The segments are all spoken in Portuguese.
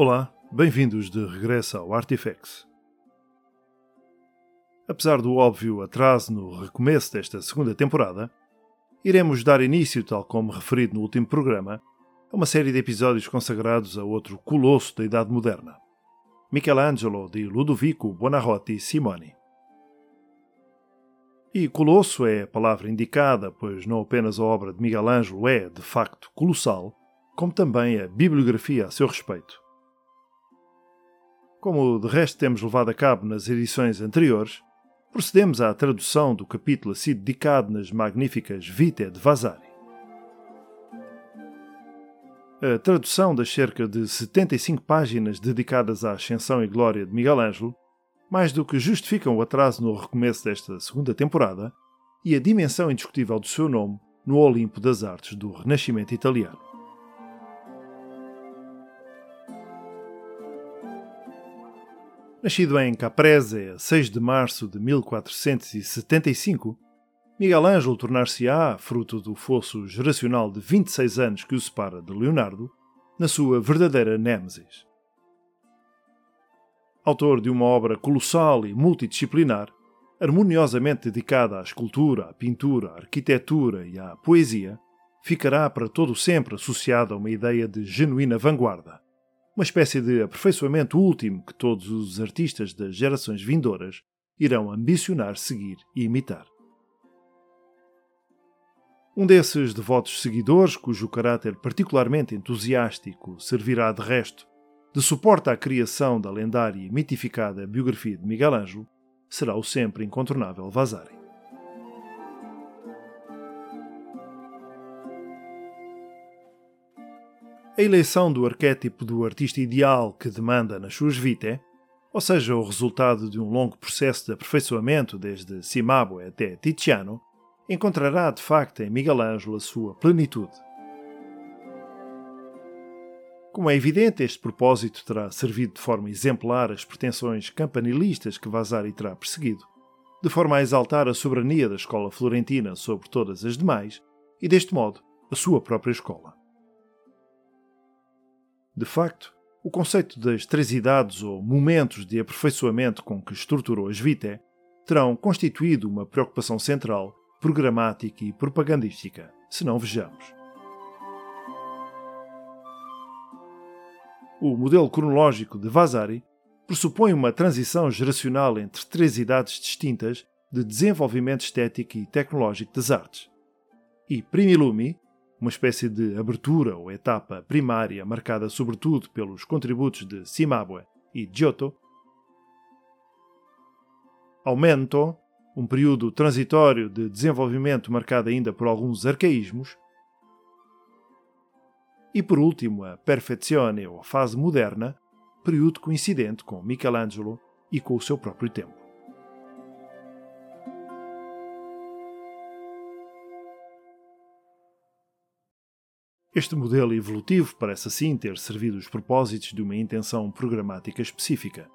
Olá, bem-vindos de regresso ao Artifacts. Apesar do óbvio atraso no recomeço desta segunda temporada, iremos dar início, tal como referido no último programa, a uma série de episódios consagrados a outro colosso da Idade Moderna, Michelangelo de Ludovico Buonarroti Simoni. E colosso é a palavra indicada, pois não apenas a obra de Michelangelo é, de facto, colossal, como também a bibliografia a seu respeito. Como de resto temos levado a cabo nas edições anteriores, procedemos à tradução do capítulo a si dedicado nas magníficas Vitae de Vasari. A tradução das cerca de 75 páginas dedicadas à ascensão e glória de Miguel Ângelo, mais do que justificam o atraso no recomeço desta segunda temporada e a dimensão indiscutível do seu nome no Olimpo das Artes do Renascimento italiano. Nascido em Caprese a 6 de março de 1475, Miguel Ângelo tornar-se-á, fruto do fosso geracional de 26 anos que o separa de Leonardo, na sua verdadeira nêmesis. Autor de uma obra colossal e multidisciplinar, harmoniosamente dedicada à escultura, à pintura, à arquitetura e à poesia, ficará para todo sempre associada a uma ideia de genuína vanguarda, uma espécie de aperfeiçoamento último que todos os artistas das gerações vindouras irão ambicionar seguir e imitar. Um desses devotos seguidores, cujo caráter particularmente entusiástico servirá de resto de suporte à criação da lendária e mitificada biografia de Miguel Ângelo, será o sempre incontornável Vasari. A eleição do arquétipo do artista ideal que demanda nas suas vitae, ou seja, o resultado de um longo processo de aperfeiçoamento desde Cimabue até Tiziano, encontrará de facto em Miguel Ângelo a sua plenitude. Como é evidente, este propósito terá servido de forma exemplar as pretensões campanilistas que Vasari terá perseguido, de forma a exaltar a soberania da escola florentina sobre todas as demais e, deste modo, a sua própria escola. De facto, o conceito das três idades ou momentos de aperfeiçoamento com que estruturou as Vitae terão constituído uma preocupação central, programática e propagandística, se não vejamos. O modelo cronológico de Vasari pressupõe uma transição geracional entre três idades distintas de desenvolvimento estético e tecnológico das artes. E Primilumi, uma espécie de abertura ou etapa primária marcada sobretudo pelos contributos de Cimabue e Giotto. Aumento, um período transitório de desenvolvimento marcado ainda por alguns arcaísmos. E por último, a Perfezione ou fase moderna, período coincidente com Michelangelo e com o seu próprio tempo. Este modelo evolutivo parece assim ter servido os propósitos de uma intenção programática específica,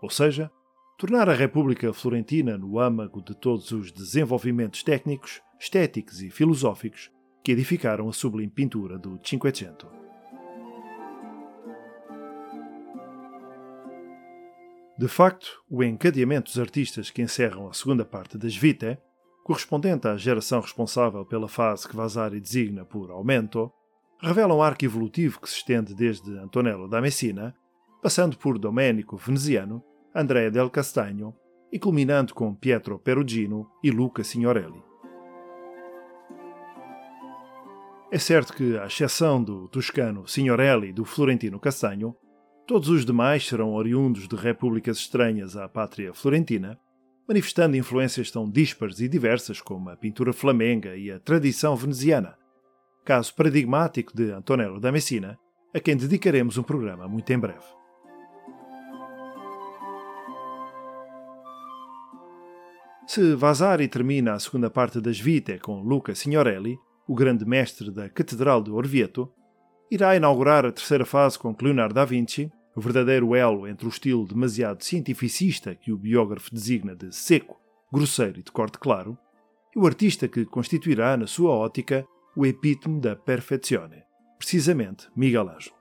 ou seja, tornar a República Florentina no âmago de todos os desenvolvimentos técnicos, estéticos e filosóficos que edificaram a sublime pintura do Cinquecento. De facto, o encadeamento dos artistas que encerram a segunda parte das Vitae, correspondente à geração responsável pela fase que Vasari designa por Aumento, revela um arco evolutivo que se estende desde Antonello da Messina, passando por Domenico Veneziano, Andrea del Castagno e culminando com Pietro Perugino e Luca Signorelli. É certo que, à exceção do toscano Signorelli e do florentino Castagno, todos os demais serão oriundos de repúblicas estranhas à pátria florentina, manifestando influências tão díspares e diversas como a pintura flamenga e a tradição veneziana, caso paradigmático de Antonello da Messina, a quem dedicaremos um programa muito em breve. Se Vasari termina a segunda parte das Vitae com Luca Signorelli, o grande mestre da Catedral de Orvieto, irá inaugurar a terceira fase com Leonardo da Vinci, o verdadeiro elo entre o estilo demasiado cientificista que o biógrafo designa de seco, grosseiro e de corte claro, e o artista que constituirá, na sua ótica, o epítome da perfezione, precisamente Miguel Ângelo.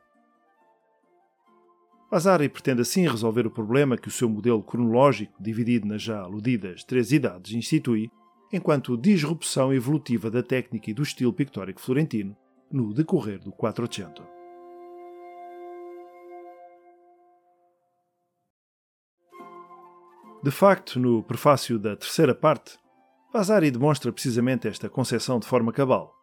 Vasari pretende assim resolver o problema que o seu modelo cronológico, dividido nas já aludidas três idades, institui, enquanto disrupção evolutiva da técnica e do estilo pictórico florentino no decorrer do Quattrocento. De facto, no prefácio da terceira parte, Vasari demonstra precisamente esta concepção de forma cabal,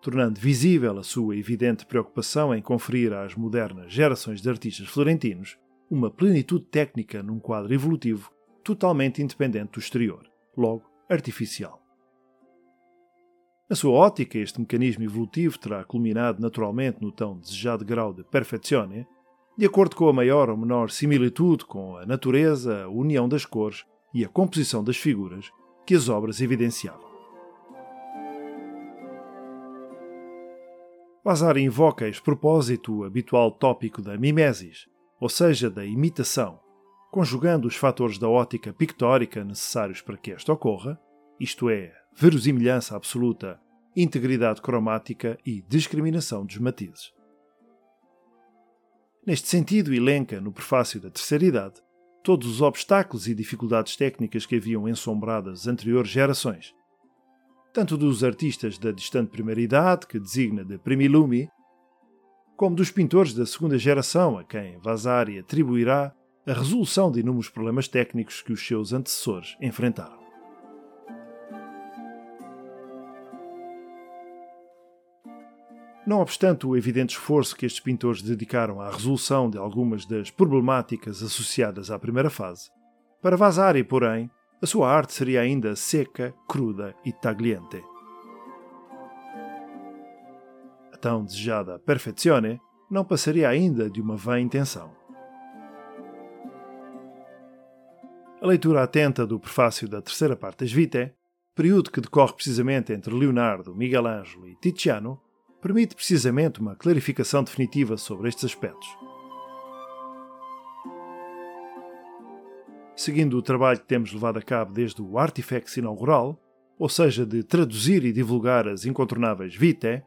tornando visível a sua evidente preocupação em conferir às modernas gerações de artistas florentinos uma plenitude técnica num quadro evolutivo totalmente independente do exterior, logo artificial. Na sua ótica, este mecanismo evolutivo terá culminado naturalmente no tão desejado grau de perfeczione, de acordo com a maior ou menor similitude com a natureza, a união das cores e a composição das figuras que as obras evidenciavam. Vasari invoca a propósito o habitual tópico da mimesis, ou seja, da imitação, conjugando os fatores da ótica pictórica necessários para que esta ocorra, isto é, verosimilhança absoluta, integridade cromática e discriminação dos matizes. Neste sentido, elenca, no prefácio da Terceira Idade, todos os obstáculos e dificuldades técnicas que haviam ensombrado as anteriores gerações, tanto dos artistas da distante primeira idade, que designa de primilumi, como dos pintores da segunda geração, a quem Vasari atribuirá a resolução de inúmeros problemas técnicos que os seus antecessores enfrentaram. Não obstante o evidente esforço que estes pintores dedicaram à resolução de algumas das problemáticas associadas à primeira fase, para Vasari, porém, a sua arte seria ainda seca, cruda e tagliente. A tão desejada perfezione não passaria ainda de uma vã intenção. A leitura atenta do prefácio da terceira parte das Vitae, período que decorre precisamente entre Leonardo, Michelangelo e Tiziano, permite precisamente uma clarificação definitiva sobre estes aspectos. Seguindo o trabalho que temos levado a cabo desde o Artifex inaugural, ou seja, de traduzir e divulgar as incontornáveis Vitae,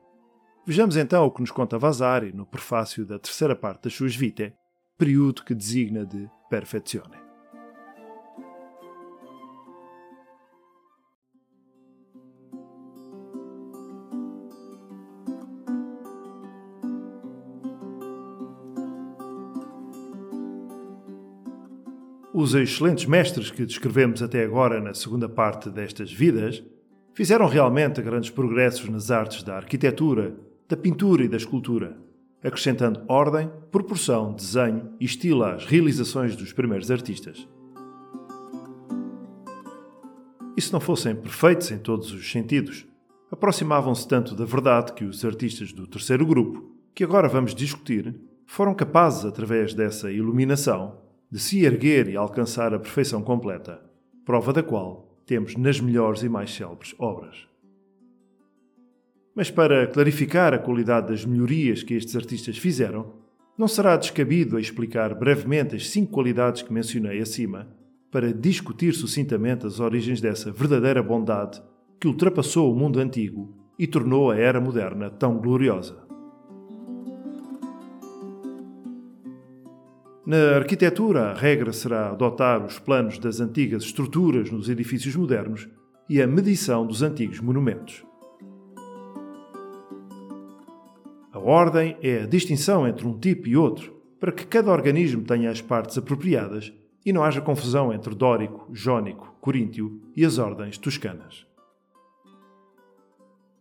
vejamos então o que nos conta Vasari no prefácio da terceira parte das suas Vitae, período que designa de Perfezione. Os excelentes mestres que descrevemos até agora na segunda parte destas vidas fizeram realmente grandes progressos nas artes da arquitetura, da pintura e da escultura, acrescentando ordem, proporção, desenho e estilo às realizações dos primeiros artistas. E se não fossem perfeitos em todos os sentidos, aproximavam-se tanto da verdade que os artistas do terceiro grupo, que agora vamos discutir, foram capazes, através dessa iluminação, de se erguer e alcançar a perfeição completa, prova da qual temos nas melhores e mais célebres obras. Mas para clarificar a qualidade das melhorias que estes artistas fizeram, não será descabido explicar brevemente as cinco qualidades que mencionei acima, para discutir sucintamente as origens dessa verdadeira bondade que ultrapassou o mundo antigo e tornou a era moderna tão gloriosa. Na arquitetura, a regra será adotar os planos das antigas estruturas nos edifícios modernos e a medição dos antigos monumentos. A ordem é a distinção entre um tipo e outro, para que cada organismo tenha as partes apropriadas e não haja confusão entre dórico, jónico, coríntio e as ordens toscanas.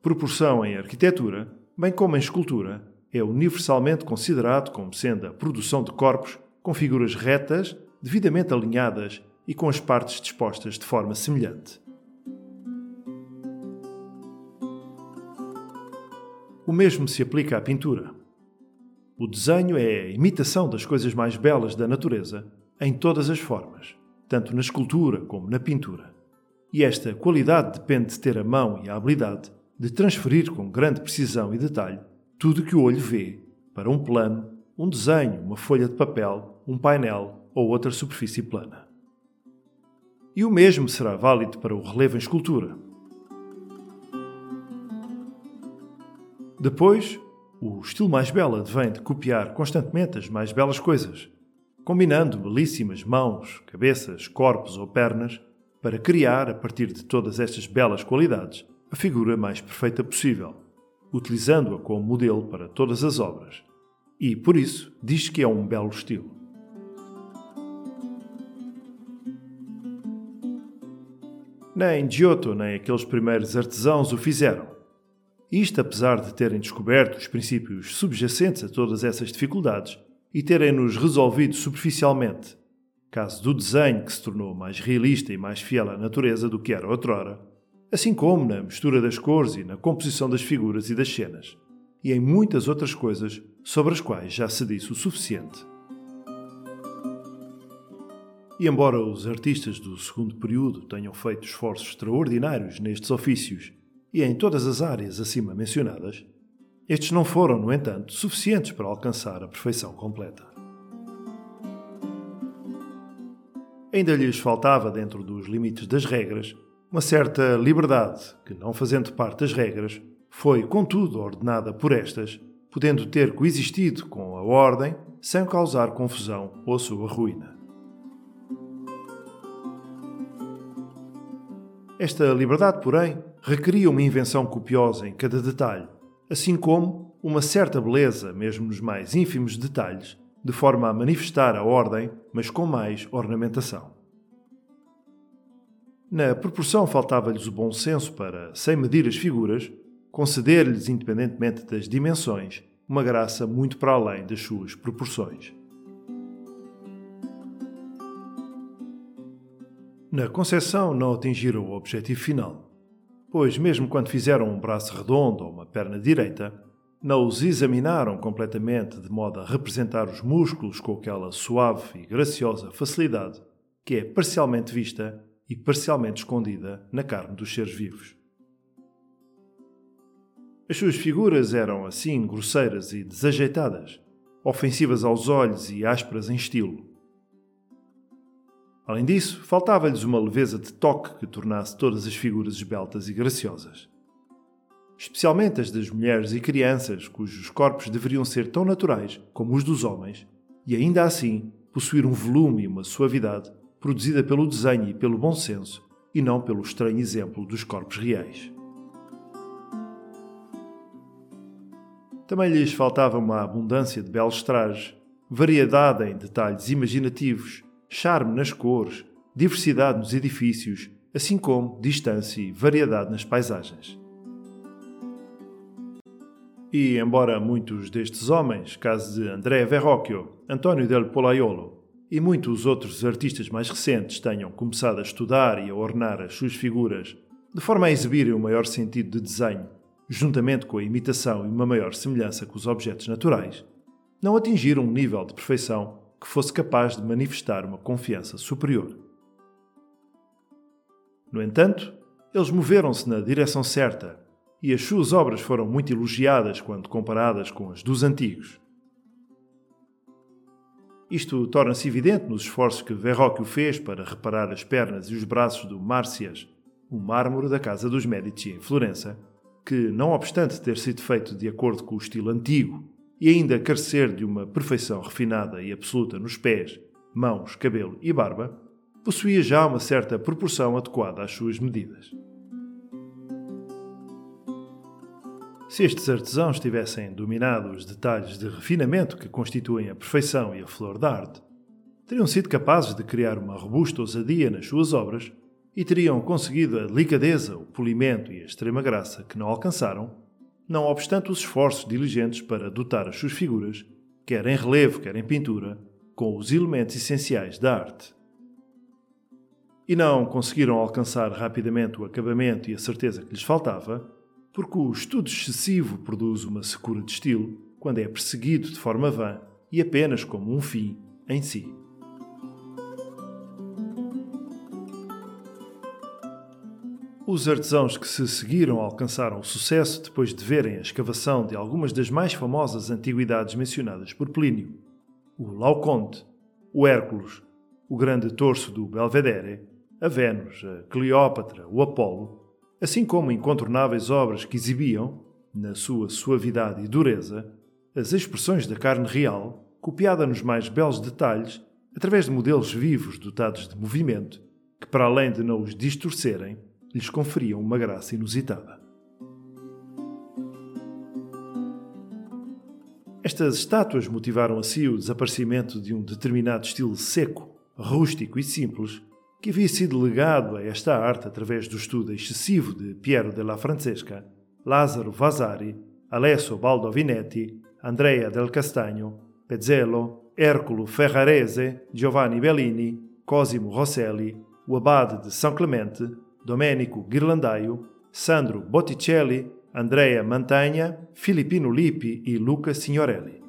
Proporção em arquitetura, bem como em escultura, é universalmente considerado como sendo a produção de corpos com figuras retas, devidamente alinhadas e com as partes dispostas de forma semelhante. O mesmo se aplica à pintura. O desenho é a imitação das coisas mais belas da natureza em todas as formas, tanto na escultura como na pintura. E esta qualidade depende de ter a mão e a habilidade de transferir com grande precisão e detalhe tudo que o olho vê para um plano um desenho, uma folha de papel, um painel ou outra superfície plana. E o mesmo será válido para o relevo em escultura. Depois, o estilo mais belo advém de copiar constantemente as mais belas coisas, combinando belíssimas mãos, cabeças, corpos ou pernas para criar, a partir de todas estas belas qualidades, a figura mais perfeita possível, utilizando-a como modelo para todas as obras. E, por isso, diz que é um belo estilo. Nem Giotto nem aqueles primeiros artesãos o fizeram. Isto apesar de terem descoberto os princípios subjacentes a todas essas dificuldades e terem-nos resolvido superficialmente, caso do desenho que se tornou mais realista e mais fiel à natureza do que era outrora, assim como na mistura das cores e na composição das figuras e das cenas, e em muitas outras coisas sobre as quais já se disse o suficiente. E embora os artistas do segundo período tenham feito esforços extraordinários nestes ofícios e em todas as áreas acima mencionadas, estes não foram, no entanto, suficientes para alcançar a perfeição completa. Ainda lhes faltava, dentro dos limites das regras, uma certa liberdade que, não fazendo parte das regras, foi, contudo, ordenada por estas, podendo ter coexistido com a ordem sem causar confusão ou sua ruína. Esta liberdade, porém, requeria uma invenção copiosa em cada detalhe, assim como uma certa beleza, mesmo nos mais ínfimos detalhes, de forma a manifestar a ordem, mas com mais ornamentação. Na proporção faltava-lhes o bom senso para, sem medir as figuras, conceder-lhes, independentemente das dimensões, uma graça muito para além das suas proporções. Na concepção não atingiram o objetivo final, pois, mesmo quando fizeram um braço redondo ou uma perna direita, não os examinaram completamente de modo a representar os músculos com aquela suave e graciosa facilidade que é parcialmente vista e parcialmente escondida na carne dos seres vivos. As suas figuras eram assim grosseiras e desajeitadas, ofensivas aos olhos e ásperas em estilo Além disso, faltava-lhes uma leveza de toque que tornasse todas as figuras esbeltas e graciosas. Especialmente as das mulheres e crianças, cujos corpos deveriam ser tão naturais como os dos homens, e ainda assim possuir um volume e uma suavidade produzida pelo desenho e pelo bom senso, e não pelo estranho exemplo dos corpos reais. Também lhes faltava uma abundância de belos trajes, variedade em detalhes imaginativos charme nas cores, diversidade nos edifícios, assim como distância e variedade nas paisagens. E, embora muitos destes homens, caso de André Verrocchio, António del Polaiolo e muitos outros artistas mais recentes tenham começado a estudar e a ornar as suas figuras de forma a exibirem um maior sentido de desenho, juntamente com a imitação e uma maior semelhança com os objetos naturais, não atingiram um nível de perfeição que fosse capaz de manifestar uma confiança superior. No entanto, eles moveram-se na direção certa e as suas obras foram muito elogiadas quando comparadas com as dos antigos. Isto torna-se evidente nos esforços que Verrocchio fez para reparar as pernas e os braços do Márcias, o mármore da casa dos Medici em Florença, que, não obstante ter sido feito de acordo com o estilo antigo e ainda carecer de uma perfeição refinada e absoluta nos pés, mãos, cabelo e barba, possuía já uma certa proporção adequada às suas medidas. Se estes artesãos tivessem dominado os detalhes de refinamento que constituem a perfeição e a flor da arte, teriam sido capazes de criar uma robusta ousadia nas suas obras e teriam conseguido a delicadeza, o polimento e a extrema graça que não alcançaram não obstante os esforços diligentes para dotar as suas figuras, quer em relevo, quer em pintura, com os elementos essenciais da arte. E não conseguiram alcançar rapidamente o acabamento e a certeza que lhes faltava, porque o estudo excessivo produz uma secura de estilo quando é perseguido de forma vã e apenas como um fim em si. Os artesãos que se seguiram alcançaram o sucesso depois de verem a escavação de algumas das mais famosas antiguidades mencionadas por Plínio: o Laoconte, o Hércules, o grande torso do Belvedere, a Vênus, a Cleópatra, o Apolo, assim como incontornáveis obras que exibiam, na sua suavidade e dureza, as expressões da carne real, copiada nos mais belos detalhes através de modelos vivos dotados de movimento, que, para além de não os distorcerem, lhes conferiam uma graça inusitada. Estas estátuas motivaram assim o desaparecimento de um determinado estilo seco, rústico e simples que havia sido legado a esta arte através do estudo excessivo de Piero della Francesca, Lazzaro Vasari, Alessio Baldovinetti, Andrea del Castagno, Pezzelo, Ercolo Ferrarese, Giovanni Bellini, Cosimo Rosselli, o abade de São Clemente, Domenico Ghirlandaio, Sandro Botticelli, Andrea Mantegna, Filippino Lippi e Luca Signorelli.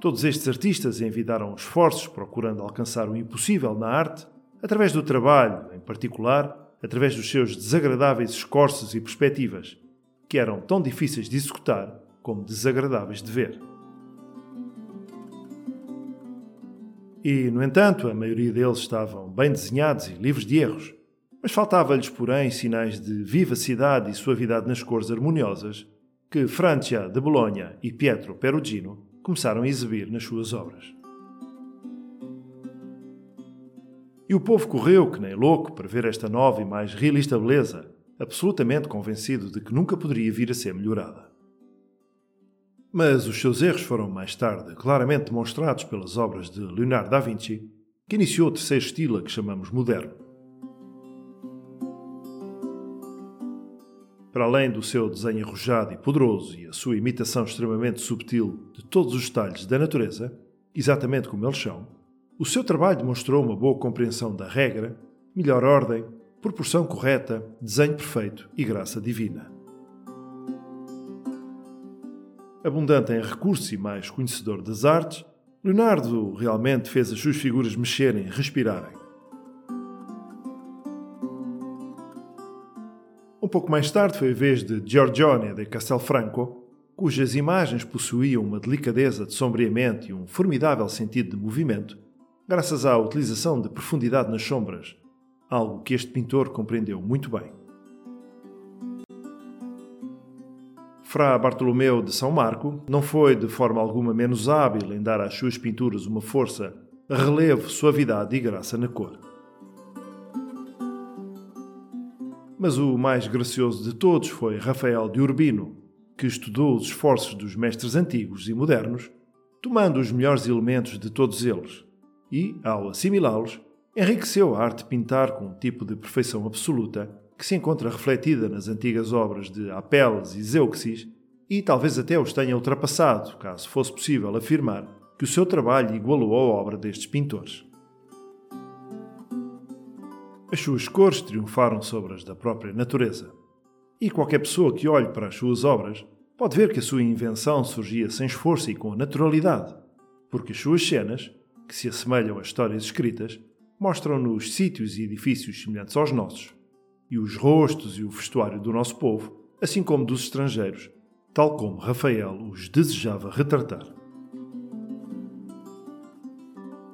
Todos estes artistas envidaram esforços procurando alcançar o impossível na arte, através do trabalho, em particular, através dos seus desagradáveis escorços e perspectivas, que eram tão difíceis de executar como desagradáveis de ver. E, no entanto, a maioria deles estavam bem desenhados e livres de erros, mas faltava-lhes, porém, sinais de vivacidade e suavidade nas cores harmoniosas que Francia de Bologna e Pietro Perugino começaram a exibir nas suas obras. E o povo correu, que nem louco, para ver esta nova e mais realista beleza, absolutamente convencido de que nunca poderia vir a ser melhorada. Mas os seus erros foram mais tarde claramente demonstrados pelas obras de Leonardo da Vinci, que iniciou o terceiro estilo a que chamamos moderno. Para além do seu desenho arrojado e poderoso e a sua imitação extremamente subtil de todos os detalhes da natureza, exatamente como eles são, o seu trabalho demonstrou uma boa compreensão da regra, melhor ordem, proporção correta, desenho perfeito e graça divina. Abundante em recursos e mais conhecedor das artes, Leonardo realmente fez as suas figuras mexerem respirarem. Um pouco mais tarde foi a vez de Giorgione de Castelfranco, cujas imagens possuíam uma delicadeza de sombreamento e um formidável sentido de movimento, graças à utilização de profundidade nas sombras, algo que este pintor compreendeu muito bem. Fra Bartolomeu de São Marco não foi de forma alguma menos hábil em dar às suas pinturas uma força, relevo, suavidade e graça na cor. Mas o mais gracioso de todos foi Rafael de Urbino, que estudou os esforços dos mestres antigos e modernos, tomando os melhores elementos de todos eles e, ao assimilá-los, enriqueceu a arte de pintar com um tipo de perfeição absoluta que se encontra refletida nas antigas obras de Apelles e Zeuxis e talvez até os tenha ultrapassado, caso fosse possível afirmar que o seu trabalho igualou a obra destes pintores. As suas cores triunfaram sobre as da própria natureza. E qualquer pessoa que olhe para as suas obras pode ver que a sua invenção surgia sem esforço e com naturalidade, porque as suas cenas, que se assemelham a histórias escritas, mostram-nos sítios e edifícios semelhantes aos nossos, e os rostos e o vestuário do nosso povo, assim como dos estrangeiros, tal como Rafael os desejava retratar.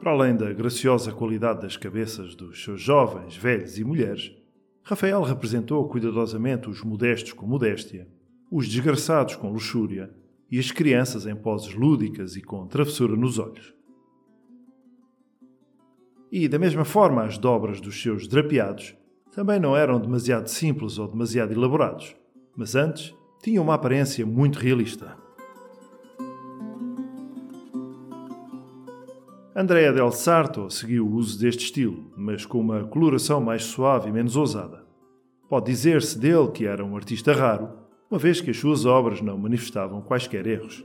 Para além da graciosa qualidade das cabeças dos seus jovens, velhos e mulheres, Rafael representou cuidadosamente os modestos com modéstia, os desgraçados com luxúria e as crianças em poses lúdicas e com travessura nos olhos. E, da mesma forma, as dobras dos seus drapeados também não eram demasiado simples ou demasiado elaborados, mas antes tinham uma aparência muito realista. Andrea del Sarto seguiu o uso deste estilo, mas com uma coloração mais suave e menos ousada. Pode dizer-se dele que era um artista raro, uma vez que as suas obras não manifestavam quaisquer erros.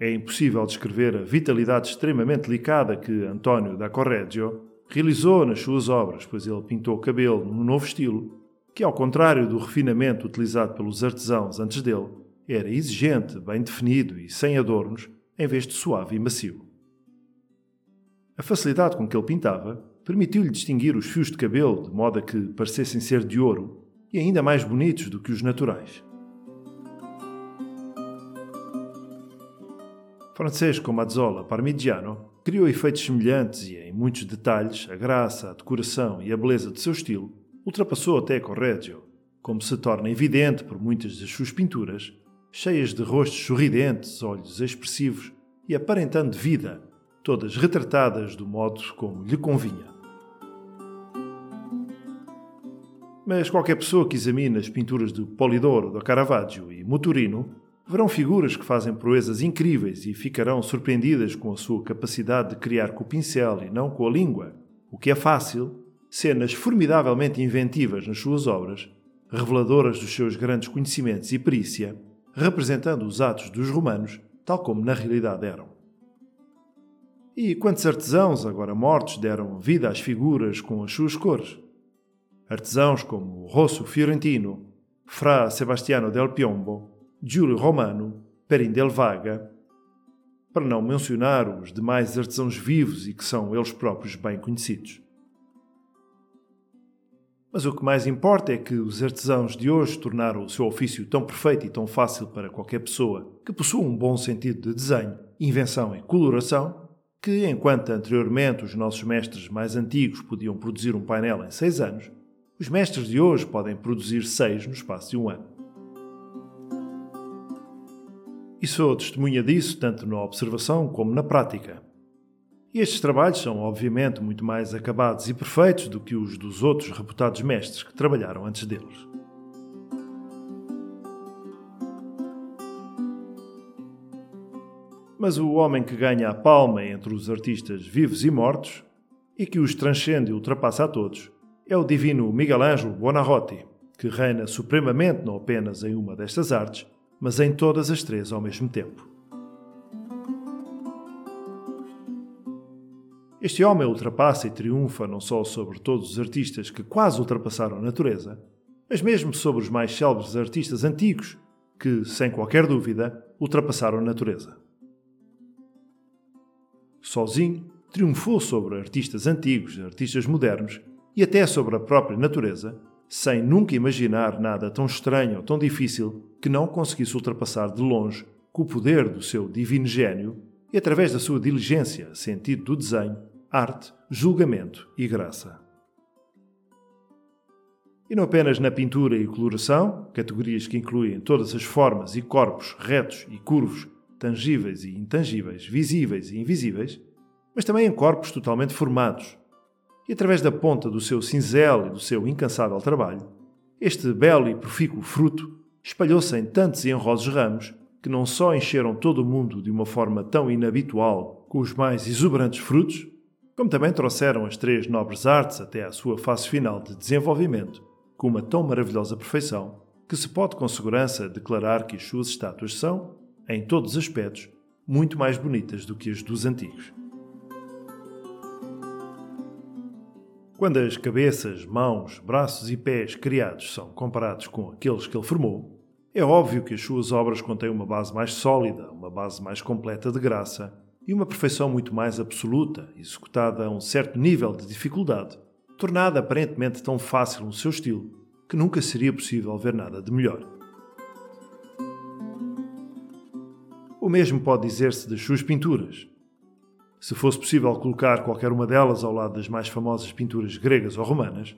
É impossível descrever a vitalidade extremamente delicada que António da Correggio realizou nas suas obras, pois ele pintou o cabelo num novo estilo, que, ao contrário do refinamento utilizado pelos artesãos antes dele, era exigente, bem definido e sem adornos, em vez de suave e macio. A facilidade com que ele pintava permitiu-lhe distinguir os fios de cabelo de modo a que parecessem ser de ouro e ainda mais bonitos do que os naturais. Francesco Mazzola Parmigiano criou efeitos semelhantes e, em muitos detalhes, a graça, a decoração e a beleza de seu estilo ultrapassou até Correggio, como se torna evidente por muitas das suas pinturas, cheias de rostos sorridentes, olhos expressivos e aparentando vida, todas retratadas do modo como lhe convinha. Mas qualquer pessoa que examine as pinturas de Polidoro, de Caravaggio e Muturino verão figuras que fazem proezas incríveis e ficarão surpreendidas com a sua capacidade de criar com o pincel e não com a língua, o que é fácil, cenas formidavelmente inventivas nas suas obras, reveladoras dos seus grandes conhecimentos e perícia, representando os atos dos romanos tal como na realidade eram. E quantos artesãos, agora mortos, deram vida às figuras com as suas cores? Artesãos como Rosso Fiorentino, Fra Sebastiano del Piombo, Giulio Romano, Perin del Vaga, para não mencionar os demais artesãos vivos e que são eles próprios bem conhecidos. Mas o que mais importa é que os artesãos de hoje tornaram o seu ofício tão perfeito e tão fácil para qualquer pessoa que possua um bom sentido de desenho, invenção e coloração, que enquanto anteriormente os nossos mestres mais antigos podiam produzir um painel em seis anos, os mestres de hoje podem produzir seis no espaço de um ano. E sou testemunha disso tanto na observação como na prática. E estes trabalhos são, obviamente, muito mais acabados e perfeitos do que os dos outros reputados mestres que trabalharam antes deles. Mas o homem que ganha a palma entre os artistas vivos e mortos, e que os transcende e ultrapassa a todos, é o divino Miguel Ângelo Buonarroti, que reina supremamente não apenas em uma destas artes, mas em todas as três ao mesmo tempo. Este homem ultrapassa e triunfa não só sobre todos os artistas que quase ultrapassaram a natureza, mas mesmo sobre os mais célebres artistas antigos, que, sem qualquer dúvida, ultrapassaram a natureza. Sozinho, triunfou sobre artistas antigos, artistas modernos e até sobre a própria natureza, sem nunca imaginar nada tão estranho ou tão difícil que não conseguisse ultrapassar de longe com o poder do seu divino gênio e através da sua diligência, sentido do desenho, arte, julgamento e graça. E não apenas na pintura e coloração, categorias que incluem todas as formas e corpos retos e curvos, tangíveis e intangíveis, visíveis e invisíveis, mas também em corpos totalmente formados, e através da ponta do seu cinzel e do seu incansável trabalho, este belo e profícuo fruto espalhou-se em tantos e honrosos ramos que não só encheram todo o mundo de uma forma tão inabitual com os mais exuberantes frutos, como também trouxeram as três nobres artes até à sua fase final de desenvolvimento com uma tão maravilhosa perfeição que se pode com segurança declarar que as suas estátuas são, em todos os aspectos, muito mais bonitas do que as dos antigos. Quando as cabeças, mãos, braços e pés criados são comparados com aqueles que ele formou, é óbvio que as suas obras contêm uma base mais sólida, uma base mais completa de graça e uma perfeição muito mais absoluta, executada a um certo nível de dificuldade, tornada aparentemente tão fácil no seu estilo que nunca seria possível ver nada de melhor. O mesmo pode dizer-se das suas pinturas. Se fosse possível colocar qualquer uma delas ao lado das mais famosas pinturas gregas ou romanas,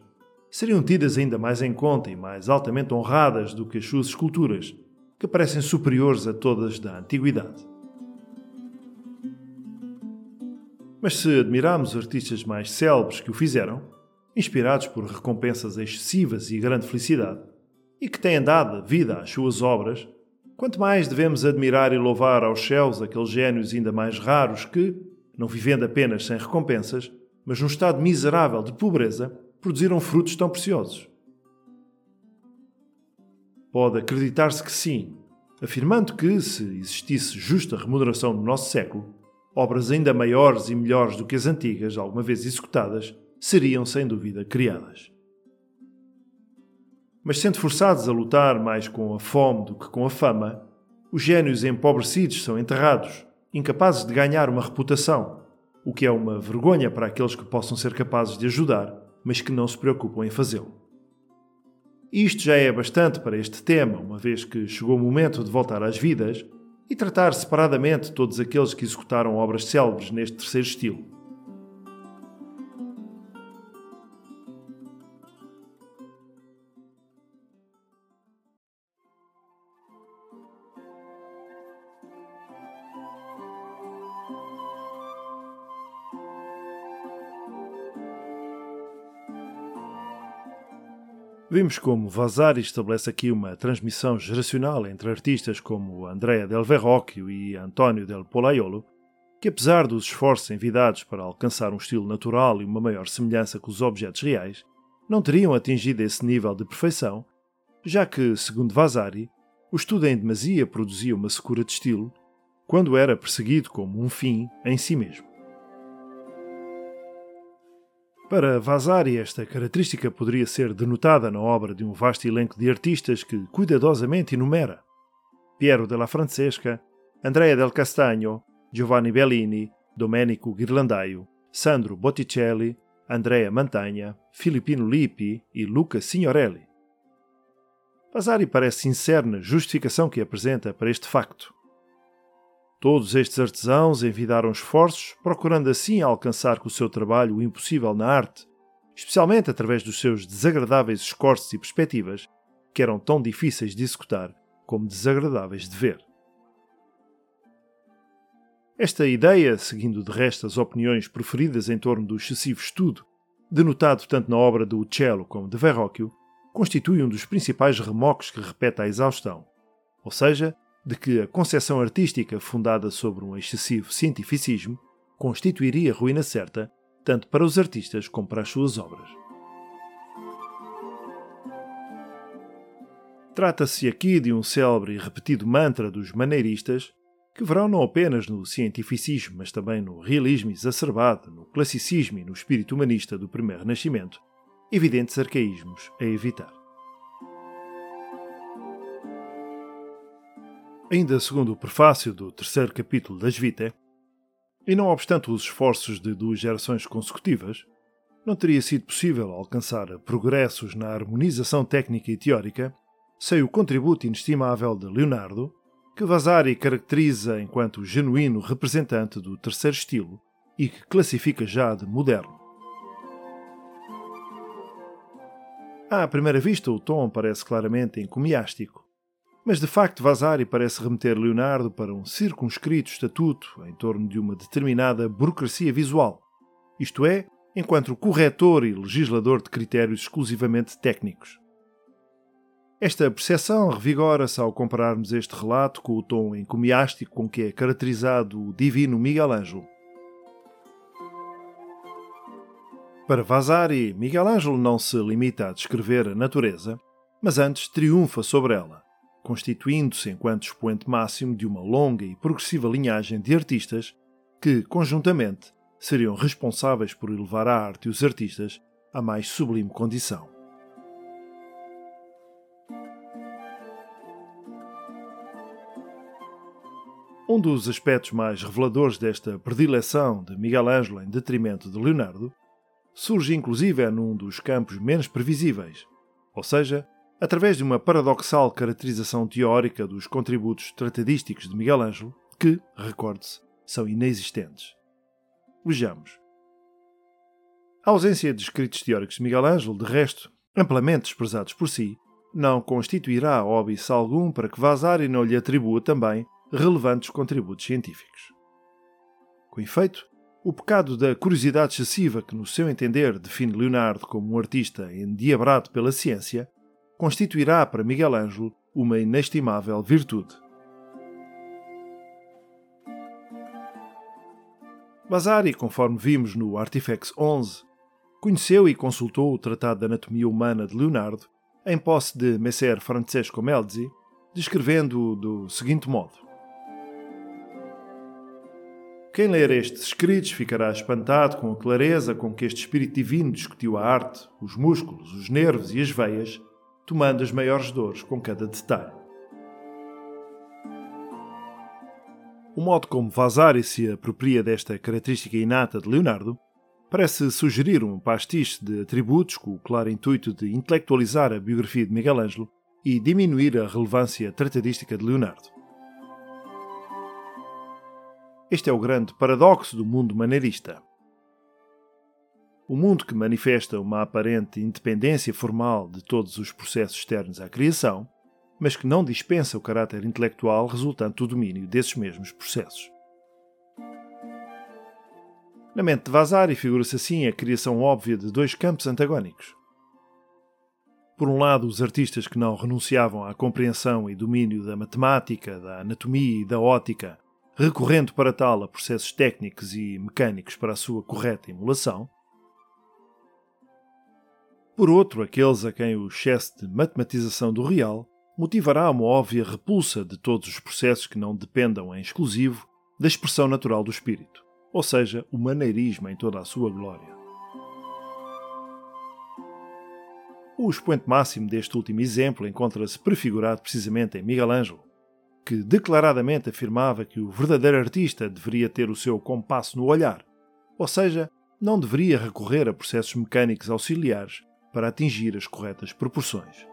seriam tidas ainda mais em conta e mais altamente honradas do que as suas esculturas, que parecem superiores a todas da antiguidade. Mas se admirarmos artistas mais célebres que o fizeram, inspirados por recompensas excessivas e grande felicidade, e que têm dado vida às suas obras, quanto mais devemos admirar e louvar aos céus aqueles gênios ainda mais raros que, não vivendo apenas sem recompensas, mas num estado miserável de pobreza, produziram frutos tão preciosos? Pode acreditar-se que sim, afirmando que, se existisse justa remuneração no nosso século, obras ainda maiores e melhores do que as antigas, alguma vez executadas, seriam sem dúvida criadas. Mas sendo forçados a lutar mais com a fome do que com a fama, os gênios empobrecidos são enterrados incapazes de ganhar uma reputação, o que é uma vergonha para aqueles que possam ser capazes de ajudar, mas que não se preocupam em fazê-lo. Isto já é bastante para este tema, uma vez que chegou o momento de voltar às vidas e tratar separadamente todos aqueles que executaram obras célebres neste terceiro estilo. Vimos como Vasari estabelece aqui uma transmissão geracional entre artistas como Andrea del Verrocchio e Antonio del Polaiolo, que apesar dos esforços envidados para alcançar um estilo natural e uma maior semelhança com os objetos reais, não teriam atingido esse nível de perfeição, já que, segundo Vasari, o estudo em demasia produzia uma secura de estilo, quando era perseguido como um fim em si mesmo. Para Vasari, esta característica poderia ser denotada na obra de um vasto elenco de artistas que cuidadosamente enumera Piero della Francesca, Andrea del Castagno, Giovanni Bellini, Domenico Ghirlandaio, Sandro Botticelli, Andrea Mantegna, Filippino Lippi e Luca Signorelli. Vasari parece sincero na justificação que apresenta para este facto. Todos estes artesãos envidaram esforços, procurando assim alcançar com o seu trabalho o impossível na arte, especialmente através dos seus desagradáveis escorços e perspectivas, que eram tão difíceis de executar como desagradáveis de ver. Esta ideia, seguindo de resto as opiniões preferidas em torno do excessivo estudo, denotado tanto na obra do Uccello como de Verrocchio, constitui um dos principais remoques que repete a exaustão, ou seja, de que a concepção artística fundada sobre um excessivo cientificismo constituiria ruína certa tanto para os artistas como para as suas obras. Trata-se aqui de um célebre e repetido mantra dos maneiristas que verão não apenas no cientificismo, mas também no realismo exacerbado, no classicismo e no espírito humanista do primeiro Renascimento, evidentes arcaísmos a evitar. Ainda segundo o prefácio do terceiro capítulo das Vitae, e não obstante os esforços de duas gerações consecutivas, não teria sido possível alcançar progressos na harmonização técnica e teórica sem o contributo inestimável de Leonardo, que Vasari caracteriza enquanto genuíno representante do terceiro estilo e que classifica já de moderno. À primeira vista, o tom parece claramente encomiástico, mas de facto Vasari parece remeter Leonardo para um circunscrito estatuto em torno de uma determinada burocracia visual, isto é, enquanto corretor e legislador de critérios exclusivamente técnicos. Esta percepção revigora-se ao compararmos este relato com o tom encomiástico com que é caracterizado o divino Miguel Ângelo. Para Vasari, Miguel Ângelo não se limita a descrever a natureza, mas antes triunfa sobre ela constituindo-se enquanto expoente máximo de uma longa e progressiva linhagem de artistas que, conjuntamente, seriam responsáveis por elevar a arte e os artistas à mais sublime condição. Um dos aspectos mais reveladores desta predileção de Miguel Ângelo em detrimento de Leonardo surge inclusive num dos campos menos previsíveis, ou seja, através de uma paradoxal caracterização teórica dos contributos tratadísticos de Miguel Ângelo, que, recorde-se, são inexistentes. Vejamos. A ausência de escritos teóricos de Miguel Ângelo, de resto, amplamente desprezados por si, não constituirá óbice algum para que Vasari não lhe atribua também relevantes contributos científicos. Com efeito, o pecado da curiosidade excessiva que, no seu entender, define Leonardo como um artista endiabrado pela ciência, constituirá para Miguel Ângelo uma inestimável virtude. Vasari, conforme vimos no Artifex 11, conheceu e consultou o Tratado de Anatomia Humana de Leonardo em posse de Messer Francesco Melzi, descrevendo-o do seguinte modo: Quem ler estes escritos ficará espantado com a clareza com que este espírito divino discutiu a arte, os músculos, os nervos e as veias tomando as maiores dores com cada detalhe. O modo como Vasari se apropria desta característica inata de Leonardo parece sugerir um pastiche de atributos com o claro intuito de intelectualizar a biografia de Miguel Ângelo e diminuir a relevância tratadística de Leonardo. Este é o grande paradoxo do mundo maneirista. O mundo que manifesta uma aparente independência formal de todos os processos externos à criação, mas que não dispensa o caráter intelectual resultante do domínio desses mesmos processos. Na mente de Vasari figura-se assim a criação óbvia de dois campos antagónicos. Por um lado, os artistas que não renunciavam à compreensão e domínio da matemática, da anatomia e da ótica, recorrendo para tal a processos técnicos e mecânicos para a sua correta emulação. Por outro, aqueles a quem o excesso de matematização do real motivará uma óbvia repulsa de todos os processos que não dependam em exclusivo da expressão natural do espírito, ou seja, o maneirismo em toda a sua glória. O expoente máximo deste último exemplo encontra-se prefigurado precisamente em Miguel Ângelo, que declaradamente afirmava que o verdadeiro artista deveria ter o seu compasso no olhar, ou seja, não deveria recorrer a processos mecânicos auxiliares para atingir as corretas proporções.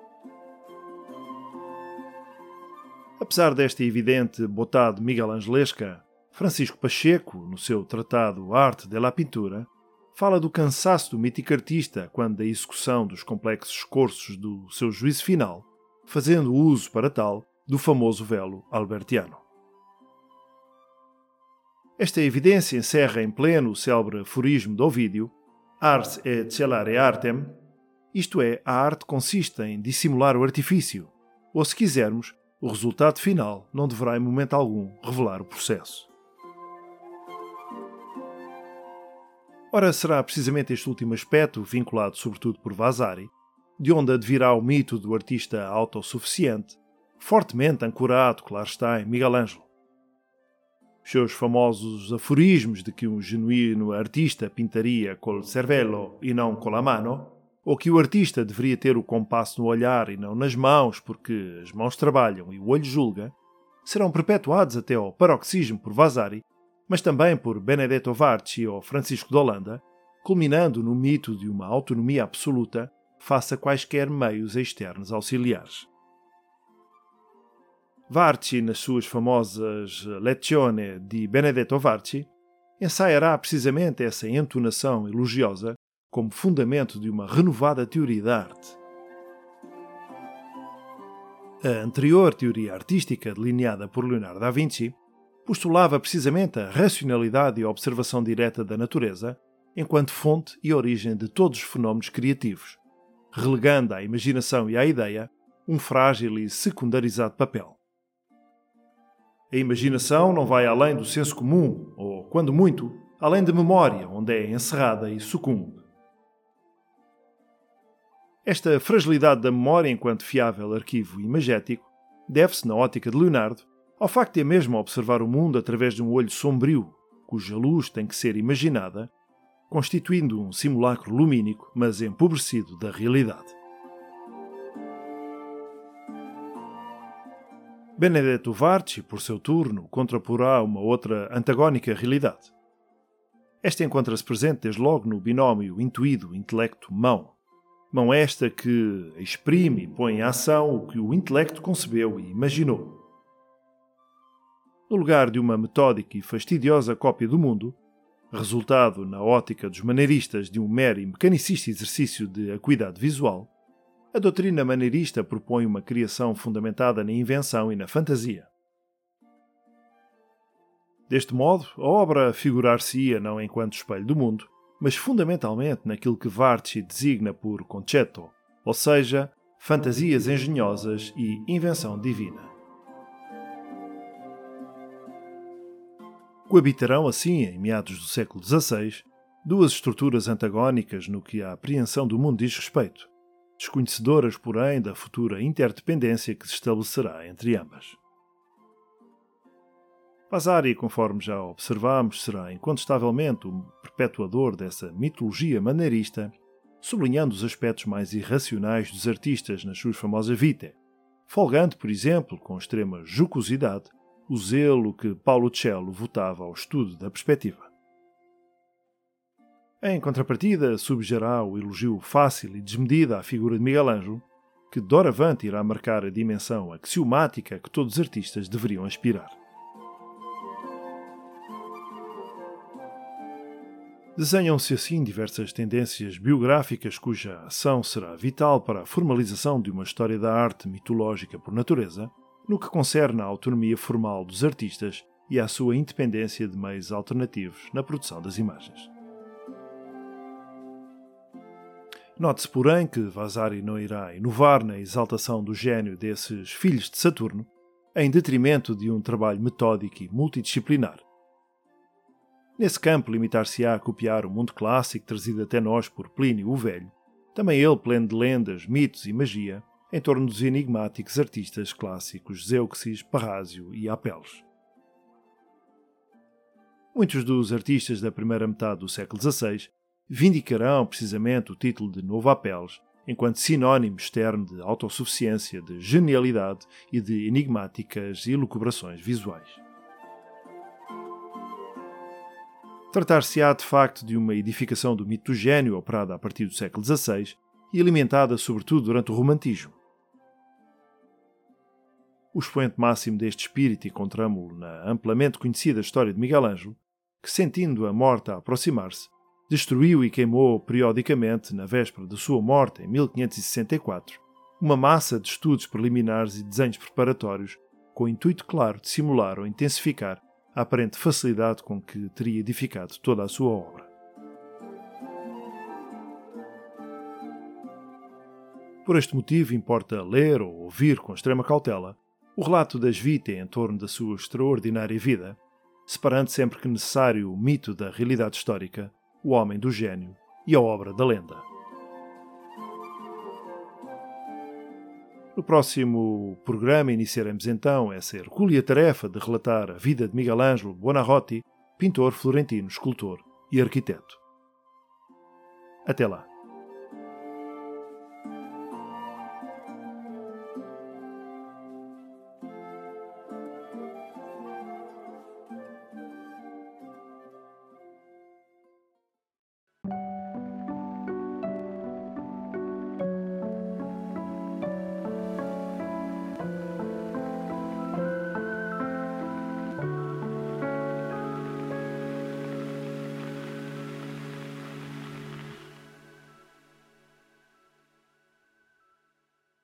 Apesar desta evidente botade Miguel Angelesca, Francisco Pacheco, no seu tratado Arte de la Pintura, fala do cansaço do mítico artista quando da execução dos complexos cursos do seu juízo final, fazendo uso para tal do famoso velo albertiano. Esta evidência encerra em pleno o célebre aforismo de Ovídio, Ars et celare artem, isto é, a arte consiste em dissimular o artifício, ou se quisermos, o resultado final não deverá em momento algum revelar o processo. Ora, será precisamente este último aspecto, vinculado sobretudo por Vasari, de onde advirá o mito do artista autossuficiente, fortemente ancorado, claro está, em Miguel Ângelo. Os seus famosos aforismos de que um genuíno artista pintaria col cervello e não com a mano, ou que o artista deveria ter o compasso no olhar e não nas mãos, porque as mãos trabalham e o olho julga, serão perpetuados até ao paroxismo por Vasari mas também por Benedetto Varchi ou Francisco de Holanda, culminando no mito de uma autonomia absoluta face a quaisquer meios externos auxiliares. Varchi, nas suas famosas Lezione di Benedetto Varchi, ensaiará precisamente essa entonação elogiosa como fundamento de uma renovada teoria da arte. A anterior teoria artística delineada por Leonardo da Vinci postulava precisamente a racionalidade e a observação direta da natureza enquanto fonte e origem de todos os fenómenos criativos, relegando à imaginação e à ideia um frágil e secundarizado papel. A imaginação não vai além do senso comum, ou, quando muito, além da memória, onde é encerrada e sucumbe. Esta fragilidade da memória enquanto fiável arquivo imagético deve-se, na ótica de Leonardo, ao facto de mesmo observar o mundo através de um olho sombrio, cuja luz tem que ser imaginada, constituindo um simulacro lumínico, mas empobrecido da realidade. Benedetto Varchi, por seu turno, contraporá uma outra antagónica realidade. Esta encontra-se presente desde logo no binómio intuído-intelecto-mão. Mão esta que exprime e põe em ação o que o intelecto concebeu e imaginou. No lugar de uma metódica e fastidiosa cópia do mundo, resultado na ótica dos maneiristas de um mero e mecanicista exercício de acuidade visual, a doutrina maneirista propõe uma criação fundamentada na invenção e na fantasia. Deste modo, a obra figurar-se-ia não enquanto espelho do mundo, mas fundamentalmente naquilo que Varchi designa por concetto, ou seja, fantasias engenhosas e invenção divina. Coabitarão assim, em meados do século XVI, duas estruturas antagónicas no que a apreensão do mundo diz respeito, desconhecedoras, porém, da futura interdependência que se estabelecerá entre ambas. Vasari, conforme já observamos, será incontestavelmente o perpetuador dessa mitologia maneirista, sublinhando os aspectos mais irracionais dos artistas nas suas famosas vitae, folgando, por exemplo, com extrema jocosidade, o zelo que Paulo Cello votava ao estudo da perspectiva. Em contrapartida, subjará o elogio fácil e desmedido à figura de Miguel que doravante irá marcar a dimensão axiomática que todos os artistas deveriam aspirar. Desenham-se assim diversas tendências biográficas cuja ação será vital para a formalização de uma história da arte mitológica por natureza, no que concerne à autonomia formal dos artistas e à sua independência de meios alternativos na produção das imagens. Note-se, porém, que Vasari não irá inovar na exaltação do gênio desses filhos de Saturno, em detrimento de um trabalho metódico e multidisciplinar. Nesse campo, limitar-se-á a copiar o mundo clássico trazido até nós por Plínio o Velho, também ele pleno de lendas, mitos e magia, em torno dos enigmáticos artistas clássicos Zeuxis, Parrásio e Apeles. Muitos dos artistas da primeira metade do século XVI vindicarão precisamente o título de Novo Apeles enquanto sinónimo externo de autossuficiência, de genialidade e de enigmáticas elucubrações visuais. Tratar-se-á de facto de uma edificação do mito do gênio operada a partir do século XVI e alimentada sobretudo durante o Romantismo. O expoente máximo deste espírito encontramos-lo na amplamente conhecida história de Miguel Ângelo, que, sentindo a morte a aproximar-se, destruiu e queimou periodicamente, na véspera de sua morte, em 1564, uma massa de estudos preliminares e desenhos preparatórios com o intuito claro de simular ou intensificar a aparente facilidade com que teria edificado toda a sua obra. Por este motivo, importa ler ou ouvir com extrema cautela o relato das Vitae em torno da sua extraordinária vida, separando sempre que necessário o mito da realidade histórica o Homem do Gênio e a Obra da Lenda. No próximo programa iniciaremos então essa hercúlea tarefa de relatar a vida de Miguel Ângelo Buonarroti, pintor florentino, escultor e arquiteto. Até lá.